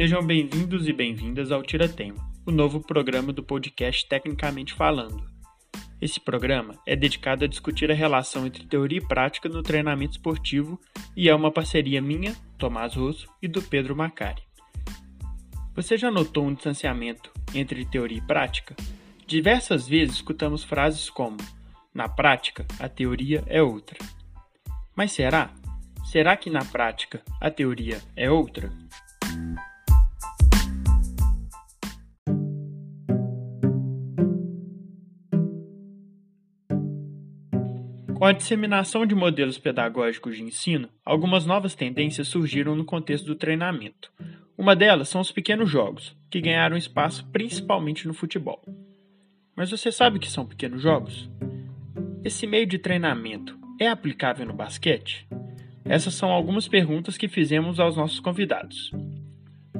Sejam bem-vindos e bem-vindas ao Tira Tema, o novo programa do podcast Tecnicamente Falando. Esse programa é dedicado a discutir a relação entre teoria e prática no treinamento esportivo e é uma parceria minha, Tomás Rosso, e do Pedro Macari. Você já notou um distanciamento entre teoria e prática? Diversas vezes escutamos frases como: na prática, a teoria é outra. Mas será? Será que na prática a teoria é outra? A disseminação de modelos pedagógicos de ensino, algumas novas tendências surgiram no contexto do treinamento. Uma delas são os pequenos jogos, que ganharam espaço principalmente no futebol. Mas você sabe o que são pequenos jogos? Esse meio de treinamento é aplicável no basquete? Essas são algumas perguntas que fizemos aos nossos convidados.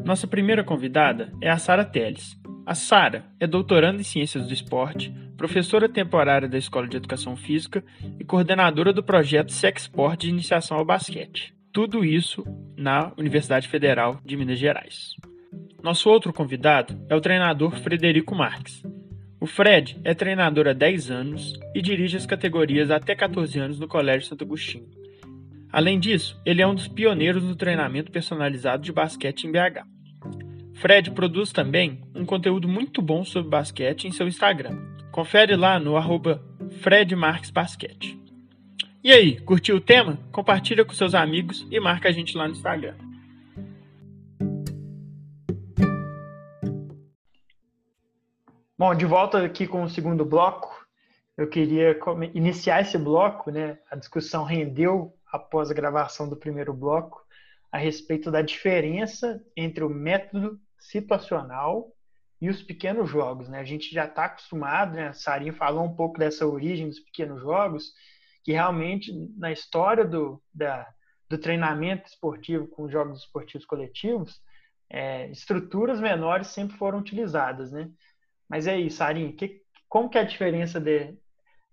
Nossa primeira convidada é a Sara Teles. A Sara é doutoranda em Ciências do Esporte, professora temporária da Escola de Educação Física e coordenadora do projeto Sexport de Iniciação ao Basquete. Tudo isso na Universidade Federal de Minas Gerais. Nosso outro convidado é o treinador Frederico Marques. O Fred é treinador há 10 anos e dirige as categorias até 14 anos no Colégio Santo Agostinho. Além disso, ele é um dos pioneiros no treinamento personalizado de basquete em BH. Fred produz também um conteúdo muito bom sobre basquete em seu Instagram, Confere lá no arroba Fred Marques Basquete. E aí, curtiu o tema? Compartilha com seus amigos e marca a gente lá no Instagram. Bom, de volta aqui com o segundo bloco, eu queria iniciar esse bloco, né? A discussão rendeu após a gravação do primeiro bloco a respeito da diferença entre o método situacional e os pequenos jogos. Né? A gente já está acostumado, né? a Sarinha falou um pouco dessa origem dos pequenos jogos, que realmente na história do, da, do treinamento esportivo com jogos esportivos coletivos, é, estruturas menores sempre foram utilizadas. Né? Mas é isso, Sarinha, que, como que é a diferença de,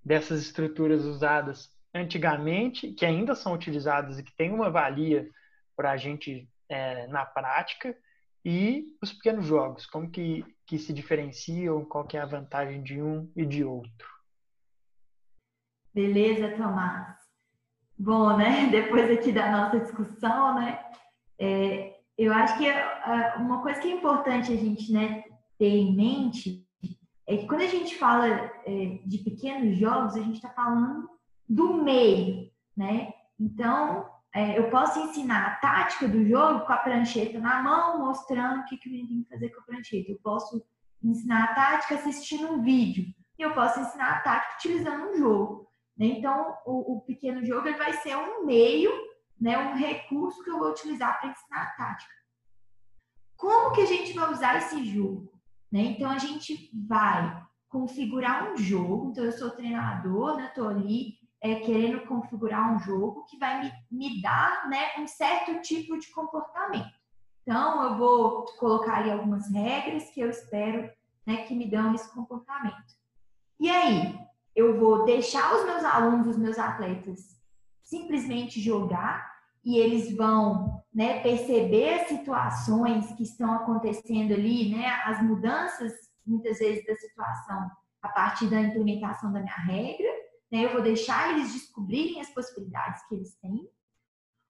dessas estruturas usadas antigamente, que ainda são utilizadas e que têm uma valia para a gente é, na prática, e os pequenos jogos, como que, que se diferenciam, qual que é a vantagem de um e de outro. Beleza, Tomás. Bom, né? Depois aqui da nossa discussão, né? É, eu acho que é, uma coisa que é importante a gente né, ter em mente é que quando a gente fala é, de pequenos jogos, a gente está falando do meio, né? Então, é, eu posso ensinar a tática do jogo com a prancheta na mão, mostrando o que, que eu tenho que fazer com a prancheta. Eu posso ensinar a tática assistindo um vídeo. E eu posso ensinar a tática utilizando um jogo. Né? Então, o, o, pequeno jogo ele vai ser um meio, né, um recurso que eu vou utilizar para ensinar a tática. Como que a gente vai usar esse jogo? Né? Então, a gente vai configurar um jogo. Então, eu sou treinador, né? Estou ali é, querendo configurar um jogo que vai me, me dar né, um certo tipo de comportamento. Então, eu vou colocar ali algumas regras que eu espero né, que me dão esse comportamento. E aí, eu vou deixar os meus alunos, os meus atletas, simplesmente jogar e eles vão né, perceber as situações que estão acontecendo ali, né, as mudanças, muitas vezes, da situação a partir da implementação da minha regra né? Eu vou deixar eles descobrirem as possibilidades que eles têm,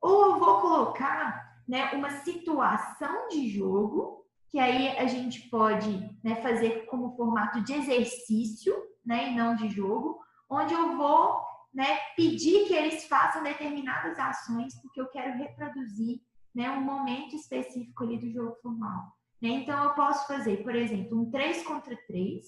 ou eu vou colocar né, uma situação de jogo, que aí a gente pode né, fazer como formato de exercício, né, e não de jogo, onde eu vou né, pedir que eles façam determinadas ações, porque eu quero reproduzir né, um momento específico ali do jogo formal. Né? Então, eu posso fazer, por exemplo, um 3 contra 3,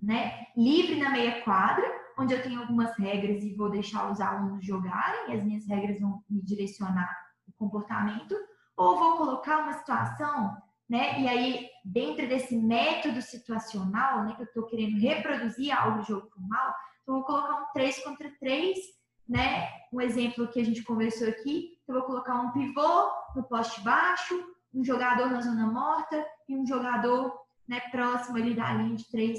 né, livre na meia quadra, onde eu tenho algumas regras e vou deixar os alunos jogarem, as minhas regras vão me direcionar o comportamento, ou vou colocar uma situação, né? E aí, dentro desse método situacional, né, que eu estou querendo reproduzir algo do jogo formal, eu vou colocar um 3 contra 3, né? Um exemplo que a gente conversou aqui, eu vou colocar um pivô no poste baixo, um jogador na zona morta e um jogador né, próximo ali da linha de três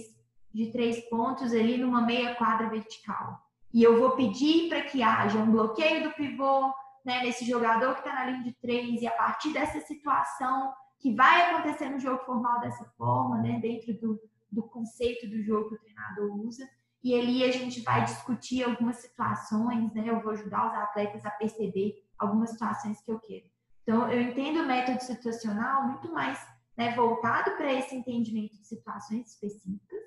de três pontos ali numa meia quadra vertical. E eu vou pedir para que haja um bloqueio do pivô né, nesse jogador que está na linha de três, e a partir dessa situação que vai acontecer no jogo formal dessa forma, né, dentro do, do conceito do jogo que o treinador usa. E ali a gente vai discutir algumas situações, né? Eu vou ajudar os atletas a perceber algumas situações que eu quero. Então, eu entendo o método situacional muito mais né, voltado para esse entendimento de situações específicas,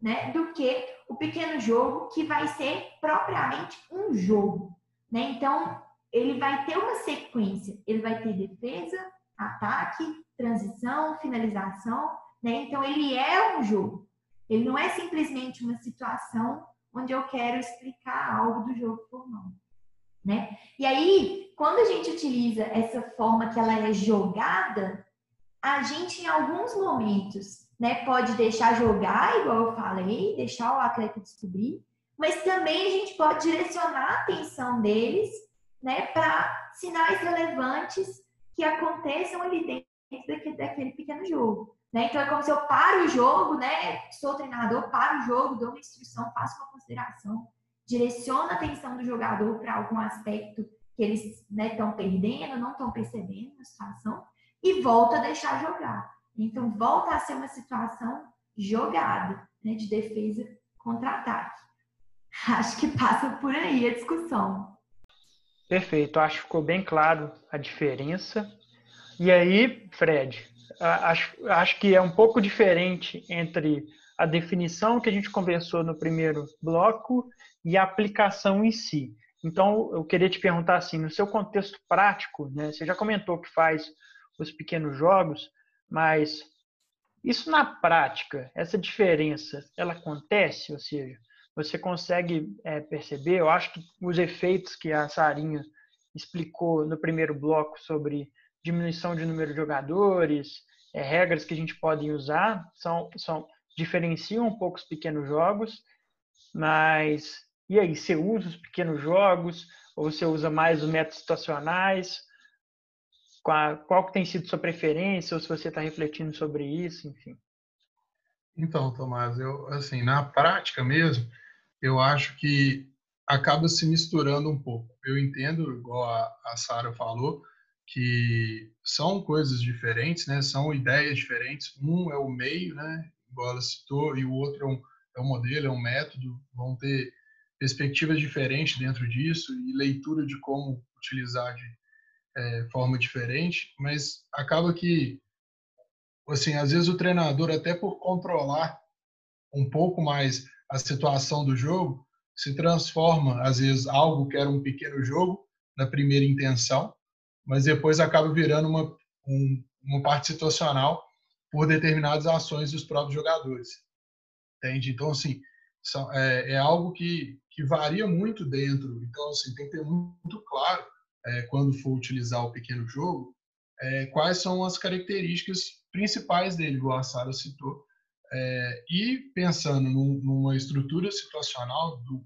né, do que o pequeno jogo que vai ser propriamente um jogo, né? Então, ele vai ter uma sequência, ele vai ter defesa, ataque, transição, finalização, né? Então, ele é um jogo. Ele não é simplesmente uma situação onde eu quero explicar algo do jogo formal, né? E aí, quando a gente utiliza essa forma que ela é jogada, a gente em alguns momentos, né, pode deixar jogar, igual eu falei, deixar o atleta descobrir, mas também a gente pode direcionar a atenção deles, né, para sinais relevantes que aconteçam ali dentro daquele, pequeno jogo. Né? Então, é como se eu paro o jogo, né? Sou treinador, paro o jogo, dou uma instrução, faço uma consideração, direciono a atenção do jogador para algum aspecto que eles estão né, perdendo, não estão percebendo a situação, e volto a deixar jogar. Então, volta a ser uma situação jogada, né, de defesa contra ataque. Acho que passa por aí a discussão. Perfeito, acho que ficou bem claro a diferença. E aí, Fred, acho, acho que é um pouco diferente entre a definição que a gente conversou no primeiro bloco e a aplicação em si. Então, eu queria te perguntar assim, no seu contexto prático, né, você já comentou que faz os pequenos jogos, mas isso na prática, essa diferença, ela acontece? Ou seja, você consegue é, perceber? Eu acho que os efeitos que a Sarinha explicou no primeiro bloco sobre diminuição de número de jogadores, é, regras que a gente pode usar, são, são diferenciam um pouco os pequenos jogos, mas e aí, você usa os pequenos jogos ou você usa mais os métodos situacionais? Qual, qual que tem sido sua preferência ou se você está refletindo sobre isso, enfim? Então, Tomás, eu assim, na prática mesmo, eu acho que acaba se misturando um pouco. Eu entendo, igual a, a Sara falou, que são coisas diferentes, né? São ideias diferentes. Um é o meio, né? Igual ela citou, e o outro é um, é um modelo, é um método. Vão ter perspectivas diferentes dentro disso e leitura de como utilizar de é, forma diferente. Mas acaba que, assim, às vezes o treinador, até por controlar um pouco mais a situação do jogo, se transforma, às vezes, algo que era um pequeno jogo na primeira intenção mas depois acaba virando uma, um, uma parte situacional por determinadas ações dos próprios jogadores. Entende? Então, assim, são, é, é, algo que, que varia muito dentro. Então, assim, tem que ter muito claro, é, quando for utilizar o pequeno jogo, é, quais são as características principais dele, igual a Sara citou. É, e pensando num, numa estrutura situacional do,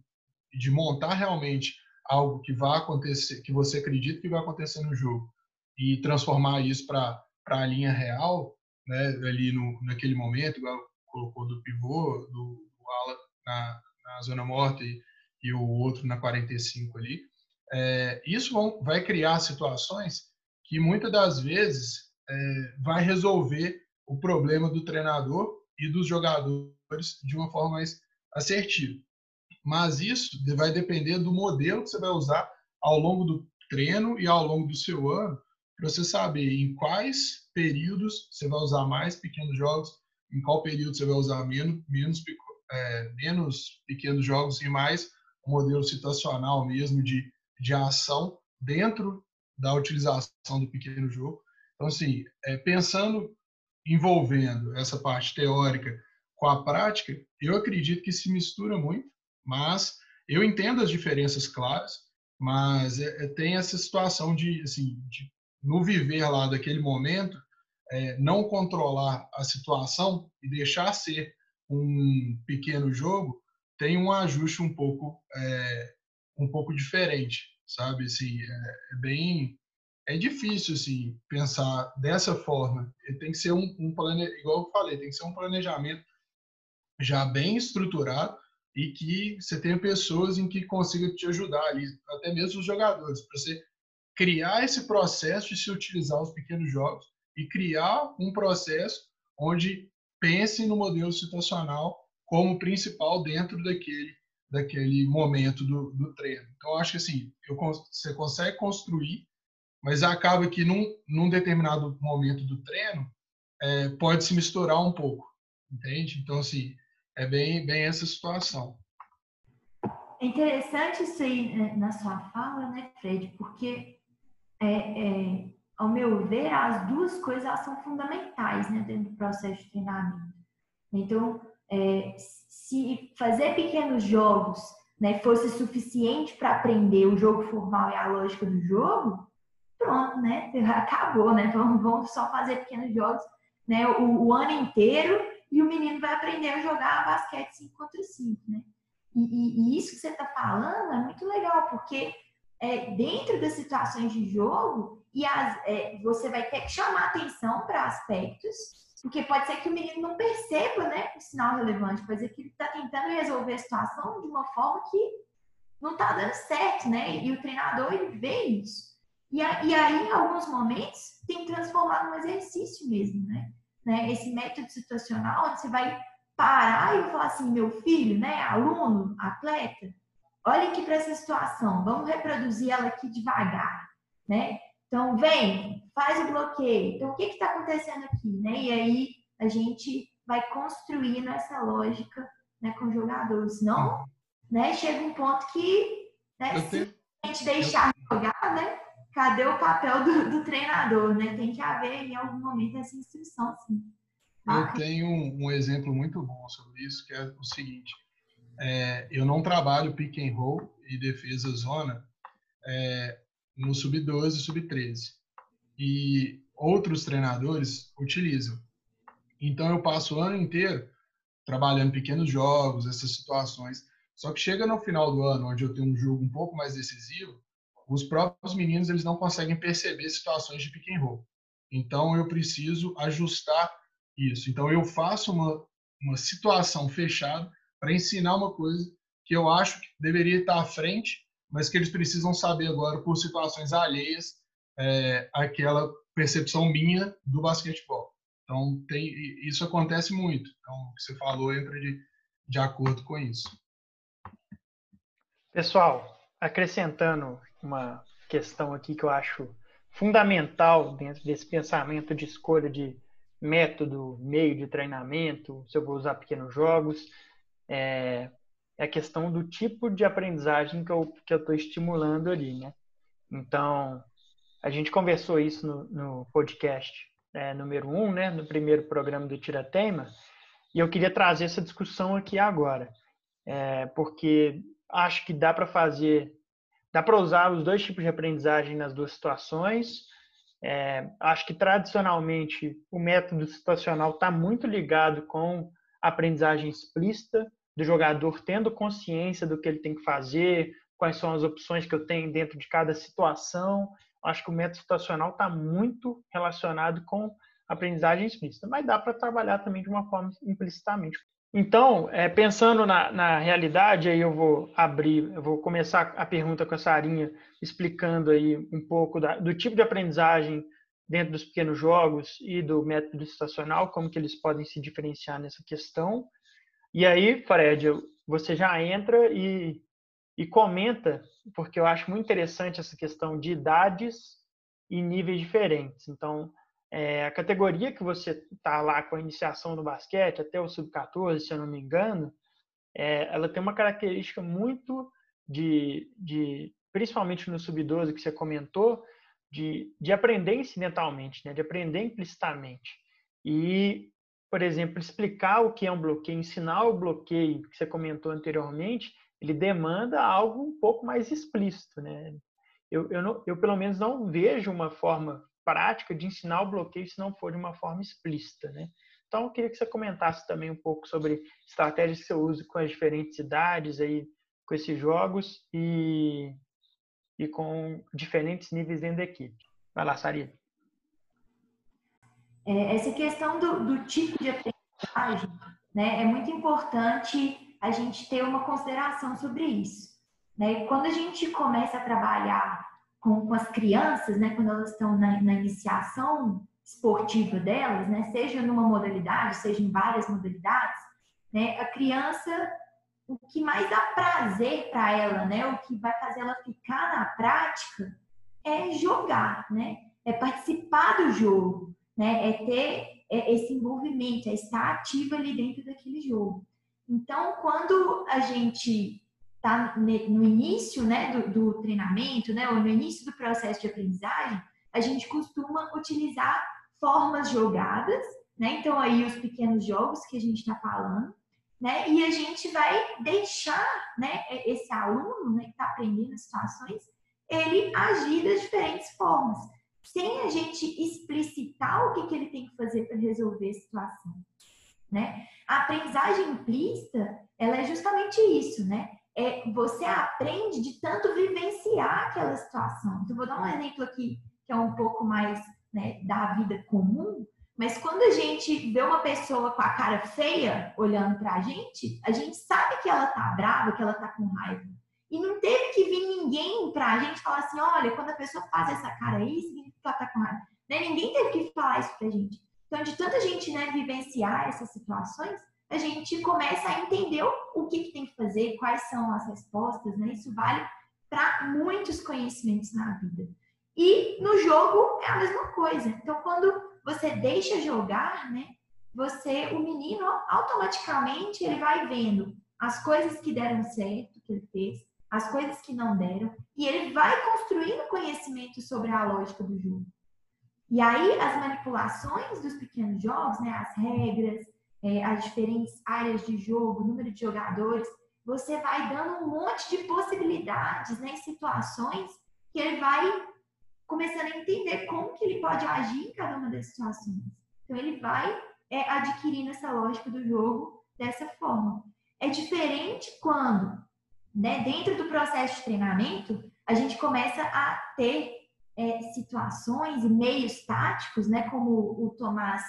de montar realmente algo que vai acontecer, que você acredita que vai acontecer no jogo e transformar isso para a linha real, né, ali no, naquele momento, igual colocou do pivô, do, do ala na, na zona morta e, e, o outro na 45 ali, é, isso vão, vai criar situações que muitas das vezes é, vai resolver o problema do treinador e dos jogadores de uma forma mais assertiva. Mas isso vai depender do modelo que você vai usar ao longo do treino e ao longo do seu ano, para você saber em quais períodos você vai usar mais pequenos jogos, em qual período você vai usar menos, menos, é, menos pequenos jogos e mais um modelo situacional mesmo de, de ação dentro da utilização do pequeno jogo. Então, assim, é, pensando, envolvendo essa parte teórica com a prática, eu acredito que se mistura muito mas eu entendo as diferenças claras, mas é, é, tem essa situação de, assim, de, no viver lá daquele momento, é, não controlar a situação e deixar ser um pequeno jogo tem um ajuste um pouco é, um pouco diferente, sabe? Assim, é, é, bem é difícil assim pensar dessa forma. Tem que ser um, um plane... igual eu falei, tem que ser um planejamento já bem estruturado e que você tenha pessoas em que consiga te ajudar ali, até mesmo os jogadores, para você criar esse processo de se utilizar os pequenos jogos e criar um processo onde pense no modelo situacional como principal dentro daquele daquele momento do, do treino. Então, acho que assim, eu, você consegue construir, mas acaba que num, num determinado momento do treino é, pode se misturar um pouco, entende? Então, assim, é bem, bem essa situação. É interessante isso aí né, na sua fala, né, Fred? Porque, é, é, ao meu ver, as duas coisas são fundamentais né, dentro do processo de treinamento. Então, é, se fazer pequenos jogos né, fosse suficiente para aprender o jogo formal e a lógica do jogo, pronto, né? Acabou, né? Vamos, vamos só fazer pequenos jogos né, o, o, ano inteiro e o menino vai aprender a jogar basquete 5 contra 5, né? E, e, e isso que você está falando é muito legal, porque é, dentro das situações de jogo, e as, é, você vai ter que chamar atenção para aspectos, porque pode ser que o menino não perceba né, o sinal relevante, pode ser que ele está tentando resolver a situação de uma forma que não está dando certo, né? E o treinador ele vê isso. E, a, e aí, em alguns momentos, tem que transformar num exercício mesmo, né? né? Esse método situacional, onde você vai parar e falar assim, meu filho, né, aluno, atleta, olha aqui para essa situação, vamos reproduzir ela aqui devagar, né? Então, vem, faz o bloqueio. Então, o que está acontecendo aqui, né? E aí a gente vai construindo essa lógica né, com o jogador. Senão, né, chega um ponto que, né, se a gente deixar jogar, né, cadê o papel do, do, treinador, né? Tem que haver em algum momento essa instrução, sim. Eu tenho um, um, exemplo muito bom sobre isso, que é o seguinte: é, eu não trabalho pick and roll e defesa zona é, no sub-12 e sub-13. E outros treinadores utilizam. Então eu passo o ano inteiro trabalhando pequenos jogos, essas situações. Só que chega no final do ano, onde eu tenho um jogo um pouco mais decisivo, os próprios meninos eles não conseguem perceber situações de pick and roll. Então eu preciso ajustar isso. Então eu faço uma, uma situação fechada para ensinar uma coisa que eu acho que deveria estar à frente, mas que eles precisam saber agora por situações alheias é, aquela percepção minha do basquetebol. Então tem isso acontece muito. Então o que você falou entra de, de acordo com isso. Pessoal, acrescentando uma questão aqui que eu acho fundamental dentro desse pensamento de escolha de método, meio de treinamento, se eu vou usar pequenos jogos, é, é a questão do tipo de aprendizagem que eu que eu estou estimulando ali, né? Então, a gente conversou isso no, no podcast é, número um, né? No primeiro programa do Tira Teima, e eu queria trazer essa discussão aqui agora, é, porque acho que dá para fazer Dá para usar os dois tipos de aprendizagem nas duas situações. É, acho que tradicionalmente o método situacional está muito ligado com a aprendizagem explícita do jogador tendo consciência do que ele tem que fazer, quais são as opções que eu tenho dentro de cada situação. Acho que o método situacional está muito relacionado com aprendizagem explícita, mas dá para trabalhar também de uma forma implicitamente. Então, é, pensando na, na, realidade, aí eu vou abrir, eu vou começar a pergunta com a Sarinha, explicando aí um pouco da, do tipo de aprendizagem dentro dos pequenos jogos e do método estacional, como que eles podem se diferenciar nessa questão. E aí, Fred, você já entra e, e comenta, porque eu acho muito interessante essa questão de idades e níveis diferentes. Então, é, a categoria que você está lá com a iniciação no basquete, até o sub-14, se eu não me engano, é, ela tem uma característica muito de, de principalmente no sub-12 que você comentou, de, de aprender incidentalmente, né? de aprender implicitamente. E, por exemplo, explicar o que é um bloqueio, ensinar o bloqueio que você comentou anteriormente, ele demanda algo um pouco mais explícito. Né? Eu, eu, não, eu, pelo menos, não vejo uma forma prática de ensinar o bloqueio se não for de uma forma explícita, né? Então, eu queria que você comentasse também um pouco sobre estratégias que você usa com as diferentes idades aí, com esses jogos e, e com diferentes níveis dentro da equipe. Vai lá, Saria. É, essa questão do, do, tipo de aprendizagem, né, é muito importante a gente ter uma consideração sobre isso. Né? Quando a gente começa a trabalhar com, com as crianças, né, quando elas estão na, na iniciação esportiva delas, né, seja numa modalidade, seja em várias modalidades, né, a criança, o que mais dá prazer para ela, né, o que vai fazer ela ficar na prática é jogar, né, é participar do jogo, né, é ter é, esse envolvimento, é estar ativa ali dentro daquele jogo. Então, quando a gente está no início né, do, do, treinamento, né, ou no início do processo de aprendizagem, a gente costuma utilizar formas jogadas, né? Então, aí os pequenos jogos que a gente está falando, né? E a gente vai deixar né, esse aluno né, que está aprendendo as situações, ele agir das diferentes formas, sem a gente explicitar o que, que ele tem que fazer para resolver a situação. Né? A aprendizagem implícita, ela é justamente isso, né? É, você aprende de tanto vivenciar aquela situação. Então, vou dar um exemplo aqui que é um pouco mais né, da vida comum, mas quando a gente vê uma pessoa com a cara feia olhando para a gente, a gente sabe que ela tá brava, que ela tá com raiva. E não teve que vir ninguém para a gente falar assim, olha, quando a pessoa faz essa cara aí, significa que ela tá com raiva. Né? Ninguém teve que falar isso pra gente. Então, de tanta gente né, vivenciar essas situações, a gente começa a entender o que, que tem que fazer, quais são as respostas, né? Isso vale para muitos conhecimentos na vida. E no jogo é a mesma coisa. Então, quando você deixa jogar, né, você, o menino automaticamente ele vai vendo as coisas que deram certo que ele fez, as coisas que não deram, e ele vai construindo conhecimento sobre a lógica do jogo. E aí as manipulações dos pequenos jogos, né, as regras, é, as diferentes áreas de jogo, número de jogadores, você vai dando um monte de possibilidades, né, situações que ele vai começando a entender como que ele pode agir em cada uma das situações. Então ele vai é, adquirindo essa lógica do jogo dessa forma. É diferente quando, né, dentro do processo de treinamento, a gente começa a ter é, situações e meios táticos, né, como o Tomás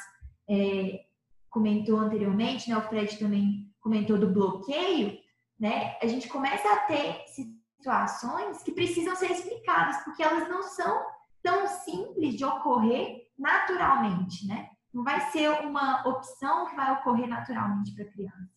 é, comentou anteriormente, né, o Fred também comentou do bloqueio, né, a gente começa a ter situações que precisam ser explicadas, porque elas não são tão simples de ocorrer naturalmente, né? Não vai ser uma opção que vai ocorrer naturalmente para a criança.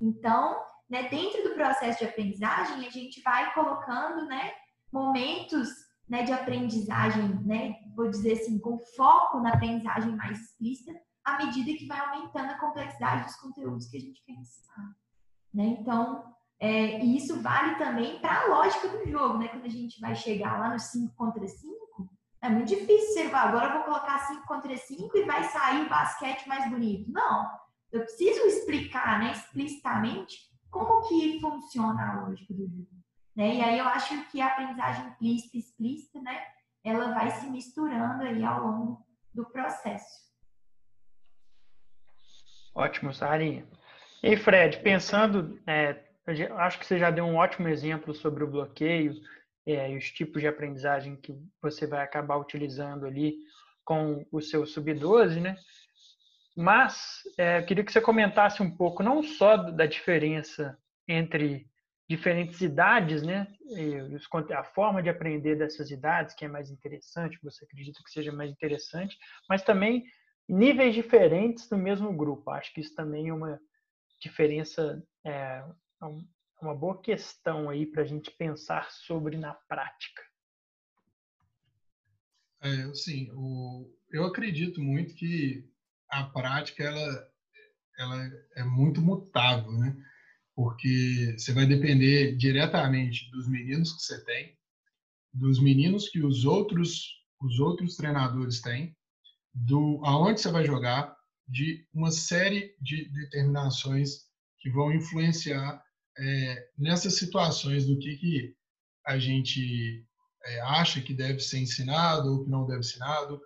Então, né, dentro do processo de aprendizagem, a gente vai colocando, né, momentos né, de aprendizagem, né, vou dizer assim, com foco na aprendizagem mais explícita, à medida que vai aumentando a complexidade dos conteúdos que a gente quer ensinar. Né? Então, é, e isso vale também para a lógica do jogo, né? Quando a gente vai chegar lá no 5 contra 5, é muito difícil você falar, agora eu vou colocar 5 contra 5 e vai sair o basquete mais bonito. Não, eu preciso explicar né, explicitamente como que funciona a lógica do jogo. Né? E aí eu acho que a aprendizagem implícita explícita, né, ela vai se misturando aí ao longo do processo. Ótimo, Sarinha. E Fred, pensando é, acho que você já deu um ótimo exemplo sobre o bloqueio é, e os tipos de aprendizagem que você vai acabar utilizando ali com o seu sub-12, né? Mas é, eu queria que você comentasse um pouco não só da diferença entre diferentes idades, né? A forma de aprender dessas idades, que é mais interessante, você acredita que seja mais interessante, mas também níveis diferentes no mesmo grupo. Acho que isso também é uma diferença é, é uma boa questão aí para a gente pensar sobre na prática. É, sim, eu acredito muito que a prática ela, ela é muito mutável, né? Porque você vai depender diretamente dos meninos que você tem, dos meninos que os outros os outros treinadores têm, do aonde você vai jogar, de uma série de determinações que vão influenciar é, nessas situações do que, que a gente é, acha que deve ser ensinado ou que não deve ser ensinado.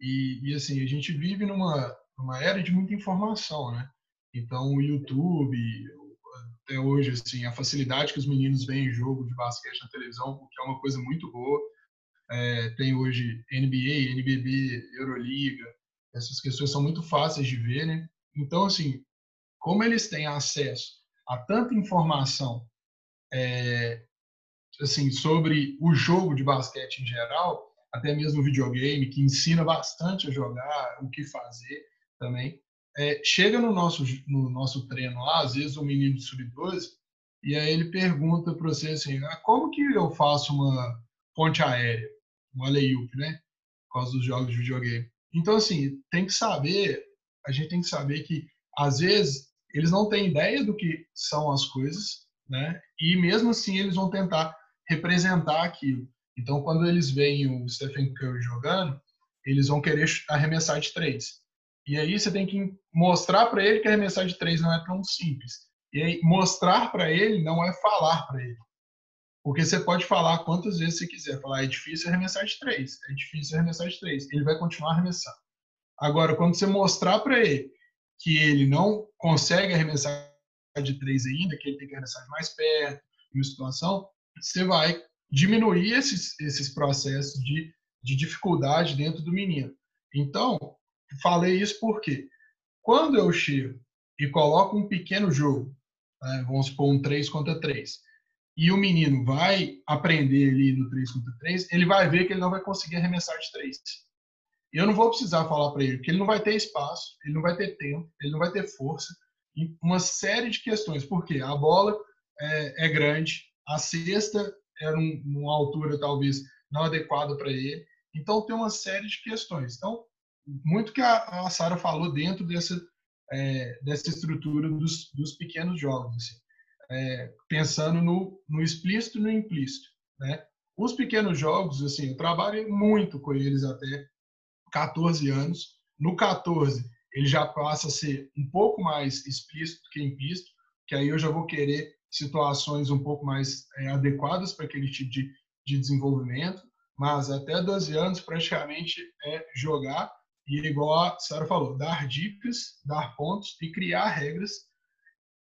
E, e, assim, a gente vive numa, numa era de muita informação, né? Então, o YouTube, até hoje, assim, a facilidade que os meninos veem jogo de basquete na televisão, que é uma coisa muito boa. É, tem hoje NBA, NBB, Euroliga, essas questões são muito fáceis de ver, né? Então, assim, como eles têm acesso a tanta informação é, assim sobre o jogo de basquete em geral, até mesmo videogame, que ensina bastante a jogar, o que fazer também. É, chega no nosso, no nosso treino lá, às vezes um menino de sub-12, e aí ele pergunta para você assim, ah, como que eu faço uma ponte aérea, um alley né? Por causa dos jogos de videogame. Então, assim, tem que saber, a gente tem que saber que, às vezes, eles não têm ideia do que são as coisas, né? E mesmo assim eles vão tentar representar aquilo. Então, quando eles veem o Stephen Curry jogando, eles vão querer arremessar de três. E aí você tem que mostrar para ele que arremessar de três não é tão simples. E aí mostrar para ele não é falar para ele. Porque você pode falar quantas vezes você quiser. Falar, é difícil arremessar de três. É difícil arremessar de três. Ele vai continuar arremessando. Agora, quando você mostrar para ele que ele não consegue arremessar de três ainda, que ele tem que arremessar mais perto, em uma situação, você vai diminuir esses, esses processos de, de dificuldade dentro do menino. Então, falei isso porque quando eu chego e coloco um pequeno jogo, né, vamos supor um 3 contra 3, e o menino vai aprender ali no 3 contra 3, ele vai ver que ele não vai conseguir arremessar de 3. E eu não vou precisar falar para ele, porque ele não vai ter espaço, ele não vai ter tempo, ele não vai ter força, uma série de questões. Porque a bola é, é grande, a cesta era um, uma altura talvez não adequada para ele. Então tem uma série de questões. Então, muito que a, a Sara falou dentro dessa, é, dessa estrutura dos, dos pequenos jogos, assim, é, pensando no, no explícito e no implícito. Né? Os pequenos jogos, assim, eu trabalho muito com eles até 14 anos. No 14, ele já passa a ser um pouco mais explícito que implícito, que aí eu já vou querer situações um pouco mais é, adequadas para aquele tipo de, de desenvolvimento, mas até 12 anos praticamente é jogar e igual a Sara falou, dar dicas, dar pontos e criar regras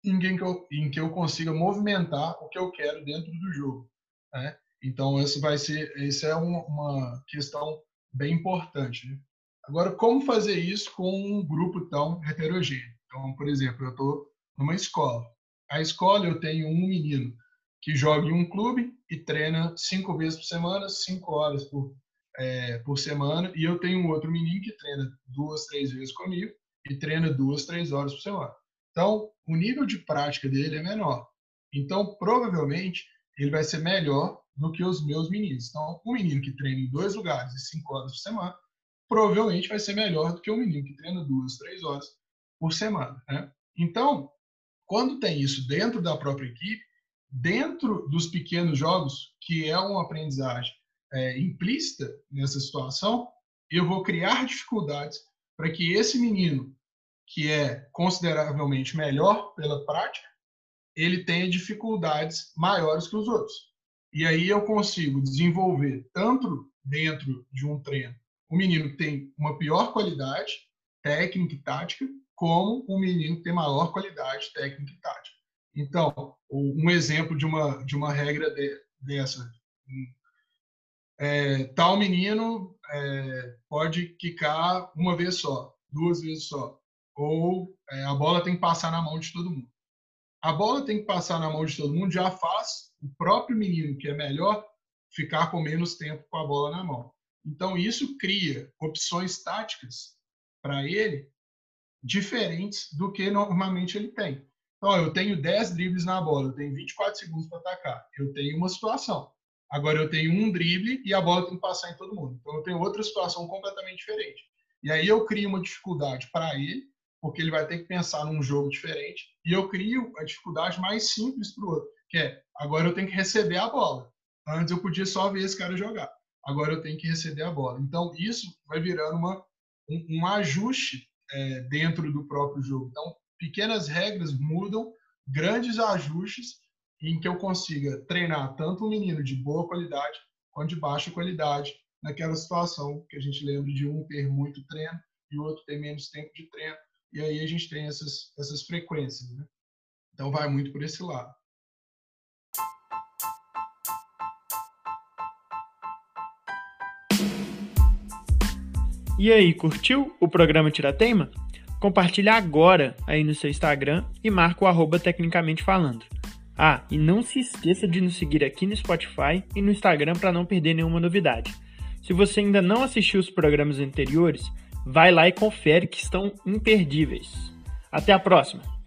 em que eu, em que eu consiga movimentar o que eu quero dentro do jogo. Né? Então, essa vai ser, essa é uma, questão bem importante. Né? Agora, como fazer isso com um grupo tão heterogêneo? Então, por exemplo, eu estou numa escola a escola eu tenho um menino que joga em um clube e treina cinco vezes por semana, cinco horas por, é, por semana, e eu tenho um outro menino que treina duas, três vezes comigo e treina duas, três horas por semana. Então, o nível de prática dele é menor. Então, provavelmente, ele vai ser melhor do que os meus meninos. Então, um menino que treina em dois lugares e cinco horas por semana, provavelmente vai ser melhor do que um menino que treina duas, três horas por semana. Né? Então, quando tem isso dentro da própria equipe, dentro dos pequenos jogos, que é uma aprendizagem é, implícita nessa situação, eu vou criar dificuldades para que esse menino, que é consideravelmente melhor pela prática, ele tenha dificuldades maiores que os outros. E aí eu consigo desenvolver tanto dentro de um treino o menino que tem uma pior qualidade técnica e tática, como um menino que tem maior qualidade técnica e tática. Então, um exemplo de uma, de uma regra de, dessa. É, tal menino é, pode quicar uma vez só, duas vezes só. Ou é, a bola tem que passar na mão de todo mundo. A bola tem que passar na mão de todo mundo já faz o próprio menino, que é melhor, ficar com menos tempo com a bola na mão. Então, isso cria opções táticas para ele diferentes do que normalmente ele tem. Então, eu tenho 10 dribles na bola, eu tenho 24 segundos para atacar. Eu tenho uma situação. Agora eu tenho um drible e a bola tem que passar em todo mundo. Então eu tenho outra situação completamente diferente. E aí eu crio uma dificuldade para ele, porque ele vai ter que pensar num jogo diferente, e eu crio a dificuldade mais simples para o outro, que é agora eu tenho que receber a bola. Antes eu podia só ver esse cara jogar. Agora eu tenho que receber a bola. Então isso vai virando uma, um, um ajuste é, dentro do próprio jogo. Então, pequenas regras mudam, grandes ajustes em que eu consiga treinar tanto um menino de boa qualidade quanto de baixa qualidade naquela situação que a gente lembra de um ter muito treino e o outro ter menos tempo de treino. E aí a gente tem essas, essas frequências. Né? Então, vai muito por esse lado. E aí, curtiu o programa Tirateima? Compartilhe agora aí no seu Instagram e marca o arroba Tecnicamente Falando. Ah, e não se esqueça de nos seguir aqui no Spotify e no Instagram para não perder nenhuma novidade. Se você ainda não assistiu os programas anteriores, vai lá e confere que estão imperdíveis. Até a próxima!